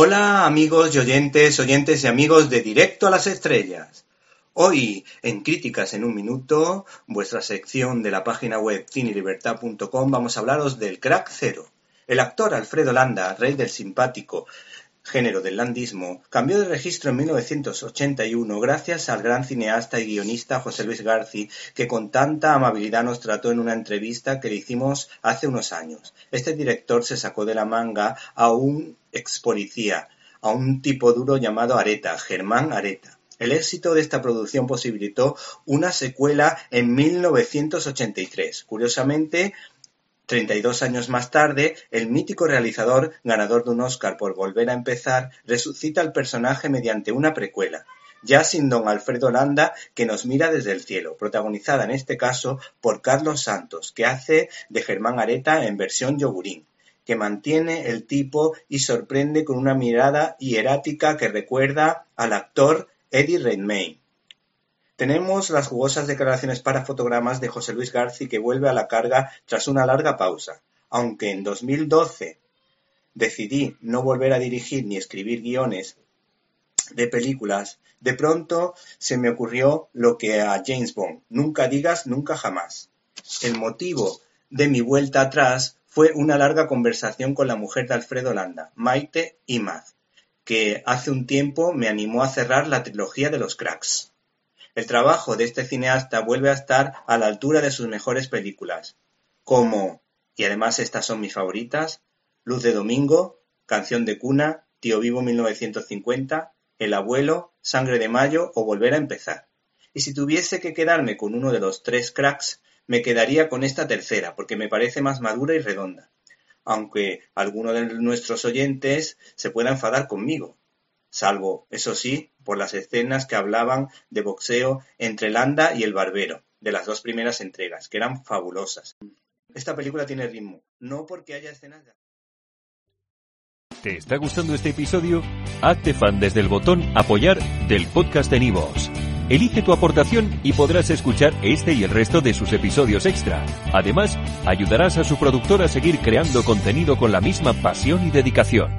Hola amigos y oyentes, oyentes y amigos de Directo a las Estrellas. Hoy, en Críticas en un Minuto, vuestra sección de la página web cinelibertad.com, vamos a hablaros del Crack Cero. El actor Alfredo Landa, rey del simpático género del landismo, cambió de registro en 1981 gracias al gran cineasta y guionista José Luis Garci, que con tanta amabilidad nos trató en una entrevista que le hicimos hace unos años. Este director se sacó de la manga a un ex policía, a un tipo duro llamado Areta, Germán Areta. El éxito de esta producción posibilitó una secuela en 1983. Curiosamente, 32 años más tarde, el mítico realizador, ganador de un Oscar por Volver a empezar, resucita al personaje mediante una precuela, ya sin don Alfredo Landa, que nos mira desde el cielo, protagonizada en este caso por Carlos Santos, que hace de Germán Areta en versión yogurín, que mantiene el tipo y sorprende con una mirada hierática que recuerda al actor Eddie Redmayne. Tenemos las jugosas declaraciones para fotogramas de José Luis Garci que vuelve a la carga tras una larga pausa. Aunque en 2012 decidí no volver a dirigir ni escribir guiones de películas, de pronto se me ocurrió lo que a James Bond, nunca digas nunca jamás. El motivo de mi vuelta atrás fue una larga conversación con la mujer de Alfredo Landa, Maite Imaz, que hace un tiempo me animó a cerrar la trilogía de los cracks. El trabajo de este cineasta vuelve a estar a la altura de sus mejores películas, como, y además estas son mis favoritas, Luz de Domingo, Canción de Cuna, Tío Vivo 1950, El Abuelo, Sangre de Mayo o Volver a Empezar. Y si tuviese que quedarme con uno de los tres cracks, me quedaría con esta tercera, porque me parece más madura y redonda. Aunque alguno de nuestros oyentes se pueda enfadar conmigo, salvo, eso sí, por las escenas que hablaban de boxeo entre Landa y el Barbero, de las dos primeras entregas, que eran fabulosas. Esta película tiene ritmo, no porque haya escenas. ¿Te está gustando este episodio? Hazte fan desde el botón apoyar del podcast de Nivos. Elige tu aportación y podrás escuchar este y el resto de sus episodios extra. Además, ayudarás a su productor a seguir creando contenido con la misma pasión y dedicación.